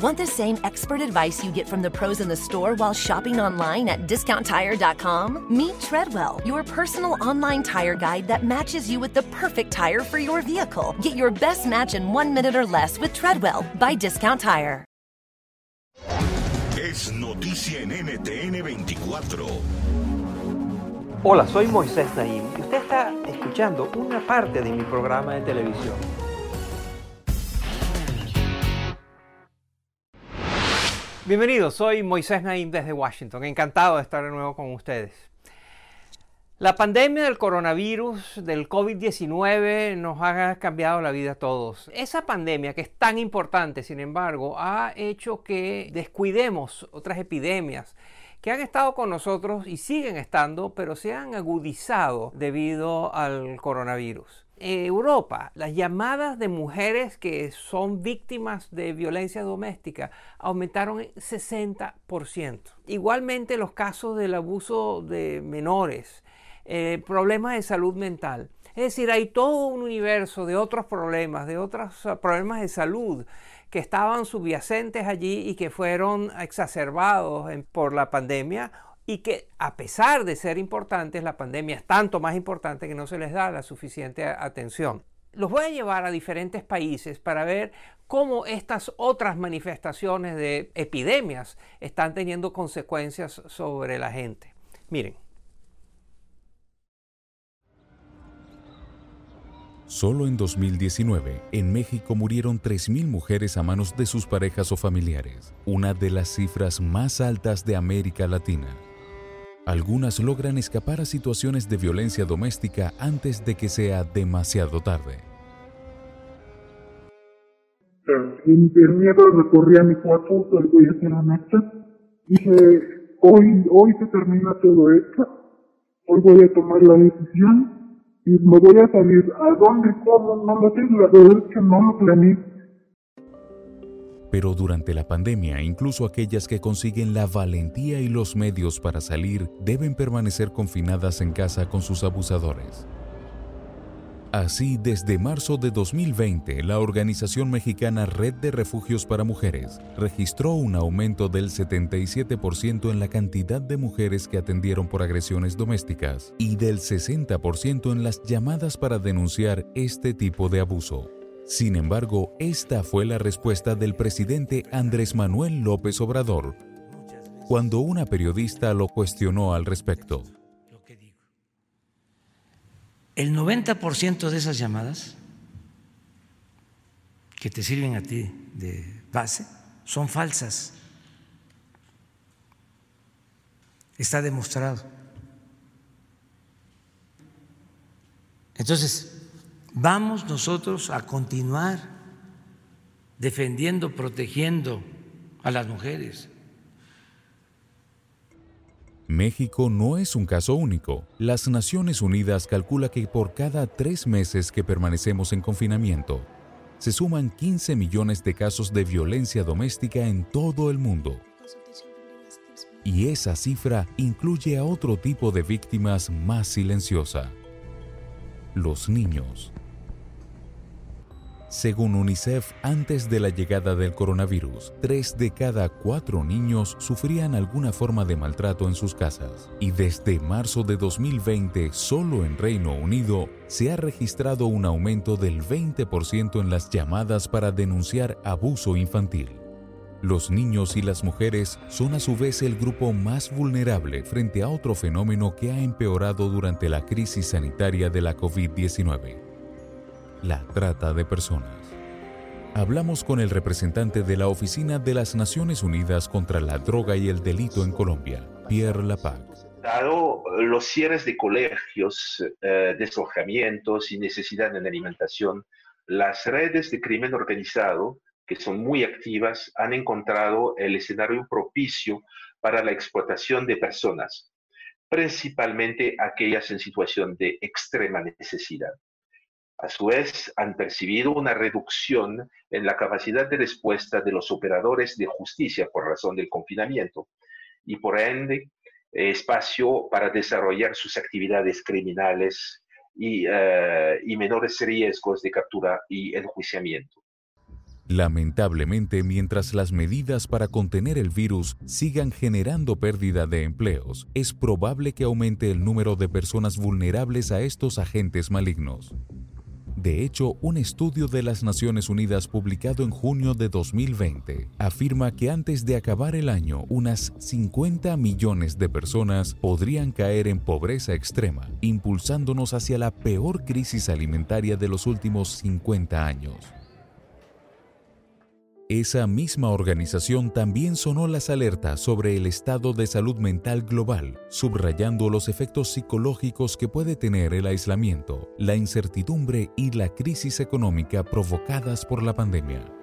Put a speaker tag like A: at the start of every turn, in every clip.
A: Want the same expert advice you get from the pros in the store while shopping online at discounttire.com? Meet Treadwell, your personal online tire guide that matches you with the perfect tire for your vehicle. Get your best match in one minute or less with Treadwell by Discount Tire.
B: Es noticia en NTN 24.
C: Hola, soy Moisés Naim y usted está escuchando una parte de mi programa de televisión. Bienvenidos, soy Moisés Naim desde Washington. Encantado de estar de nuevo con ustedes. La pandemia del coronavirus, del COVID-19, nos ha cambiado la vida a todos. Esa pandemia, que es tan importante, sin embargo, ha hecho que descuidemos otras epidemias que han estado con nosotros y siguen estando, pero se han agudizado debido al coronavirus. Europa, las llamadas de mujeres que son víctimas de violencia doméstica aumentaron en 60%. Igualmente los casos del abuso de menores, eh, problemas de salud mental. Es decir, hay todo un universo de otros problemas, de otros uh, problemas de salud que estaban subyacentes allí y que fueron exacerbados por la pandemia y que a pesar de ser importantes, la pandemia es tanto más importante que no se les da la suficiente atención. Los voy a llevar a diferentes países para ver cómo estas otras manifestaciones de epidemias están teniendo consecuencias sobre la gente. Miren.
D: Solo en 2019, en México murieron 3.000 mujeres a manos de sus parejas o familiares, una de las cifras más altas de América Latina. Algunas logran escapar a situaciones de violencia doméstica antes de que sea demasiado tarde.
E: El, el miedo recorría mi cuerpo, voy a hacer una Dije, hoy, hoy se termina todo esto, hoy voy a tomar la decisión y me voy a salir. ¿A dónde? ¿Cómo? No lo sé, la verdad es que no lo planeé.
D: Pero durante la pandemia, incluso aquellas que consiguen la valentía y los medios para salir deben permanecer confinadas en casa con sus abusadores. Así, desde marzo de 2020, la organización mexicana Red de Refugios para Mujeres registró un aumento del 77% en la cantidad de mujeres que atendieron por agresiones domésticas y del 60% en las llamadas para denunciar este tipo de abuso. Sin embargo, esta fue la respuesta del presidente Andrés Manuel López Obrador cuando una periodista lo cuestionó al respecto.
F: El 90% de esas llamadas que te sirven a ti de base son falsas. Está demostrado. Entonces, vamos nosotros a continuar defendiendo, protegiendo a las mujeres.
D: México no es un caso único. Las Naciones Unidas calcula que por cada tres meses que permanecemos en confinamiento, se suman 15 millones de casos de violencia doméstica en todo el mundo. Y esa cifra incluye a otro tipo de víctimas más silenciosa, los niños. Según UNICEF, antes de la llegada del coronavirus, tres de cada cuatro niños sufrían alguna forma de maltrato en sus casas. Y desde marzo de 2020, solo en Reino Unido, se ha registrado un aumento del 20% en las llamadas para denunciar abuso infantil. Los niños y las mujeres son a su vez el grupo más vulnerable frente a otro fenómeno que ha empeorado durante la crisis sanitaria de la COVID-19 la trata de personas. Hablamos con el representante de la Oficina de las Naciones Unidas contra la Droga y el Delito en Colombia, Pierre Lapac.
G: Dado los cierres de colegios, eh, y necesidad de alimentación, las redes de crimen organizado que son muy activas, han encontrado el escenario propicio para la explotación de personas, principalmente aquellas en situación de extrema necesidad. A su vez, han percibido una reducción en la capacidad de respuesta de los operadores de justicia por razón del confinamiento y por ende espacio para desarrollar sus actividades criminales y, eh, y menores riesgos de captura y enjuiciamiento.
D: Lamentablemente, mientras las medidas para contener el virus sigan generando pérdida de empleos, es probable que aumente el número de personas vulnerables a estos agentes malignos. De hecho, un estudio de las Naciones Unidas publicado en junio de 2020 afirma que antes de acabar el año, unas 50 millones de personas podrían caer en pobreza extrema, impulsándonos hacia la peor crisis alimentaria de los últimos 50 años. Esa misma organización también sonó las alertas sobre el estado de salud mental global, subrayando los efectos psicológicos que puede tener el aislamiento, la incertidumbre y la crisis económica provocadas por la pandemia.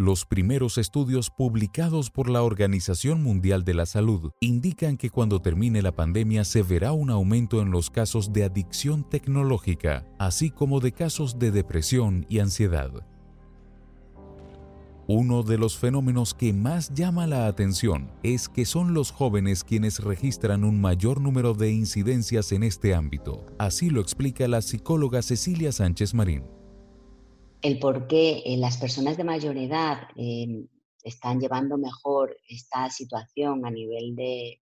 D: Los primeros estudios publicados por la Organización Mundial de la Salud indican que cuando termine la pandemia se verá un aumento en los casos de adicción tecnológica, así como de casos de depresión y ansiedad. Uno de los fenómenos que más llama la atención es que son los jóvenes quienes registran un mayor número de incidencias en este ámbito. Así lo explica la psicóloga Cecilia Sánchez Marín
H: el por qué eh, las personas de mayor edad em, están llevando mejor esta situación a nivel de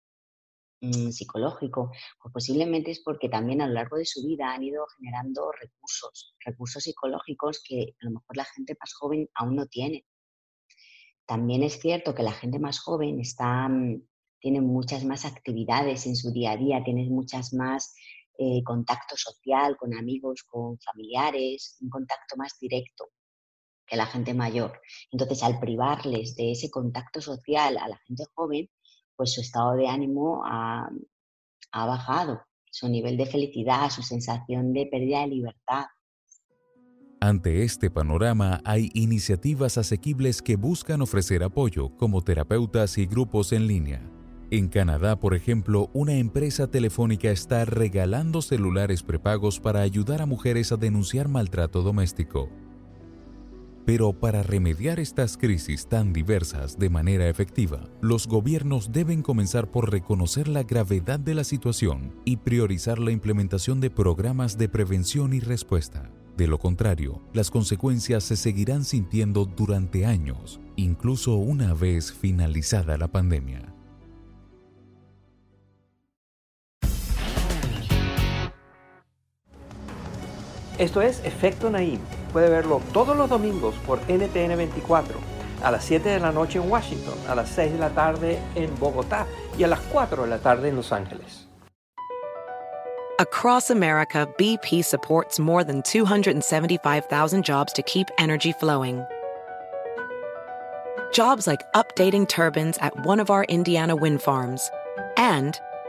H: mm, psicológico, pues posiblemente es porque también a lo largo de su vida han ido generando recursos, recursos psicológicos que a lo mejor la gente más joven aún no tiene. También es cierto que la gente más joven está, mm, tiene muchas más actividades en su día a día, tiene muchas más eh, contacto social con amigos, con familiares, un contacto más directo que la gente mayor. Entonces, al privarles de ese contacto social a la gente joven, pues su estado de ánimo ha, ha bajado, su nivel de felicidad, su sensación de pérdida de libertad.
D: Ante este panorama hay iniciativas asequibles que buscan ofrecer apoyo, como terapeutas y grupos en línea. En Canadá, por ejemplo, una empresa telefónica está regalando celulares prepagos para ayudar a mujeres a denunciar maltrato doméstico. Pero para remediar estas crisis tan diversas de manera efectiva, los gobiernos deben comenzar por reconocer la gravedad de la situación y priorizar la implementación de programas de prevención y respuesta. De lo contrario, las consecuencias se seguirán sintiendo durante años, incluso una vez finalizada la pandemia.
C: Esto es Efecto Naim. Puede verlo todos los domingos por NTN 24, a las 7 de la noche en Washington, a las 6 de la tarde en Bogotá y a las 4 de la tarde en Los Ángeles.
I: Across America, BP supports more than 275,000 jobs to keep energy flowing. Jobs like updating turbines at one of our Indiana wind farms and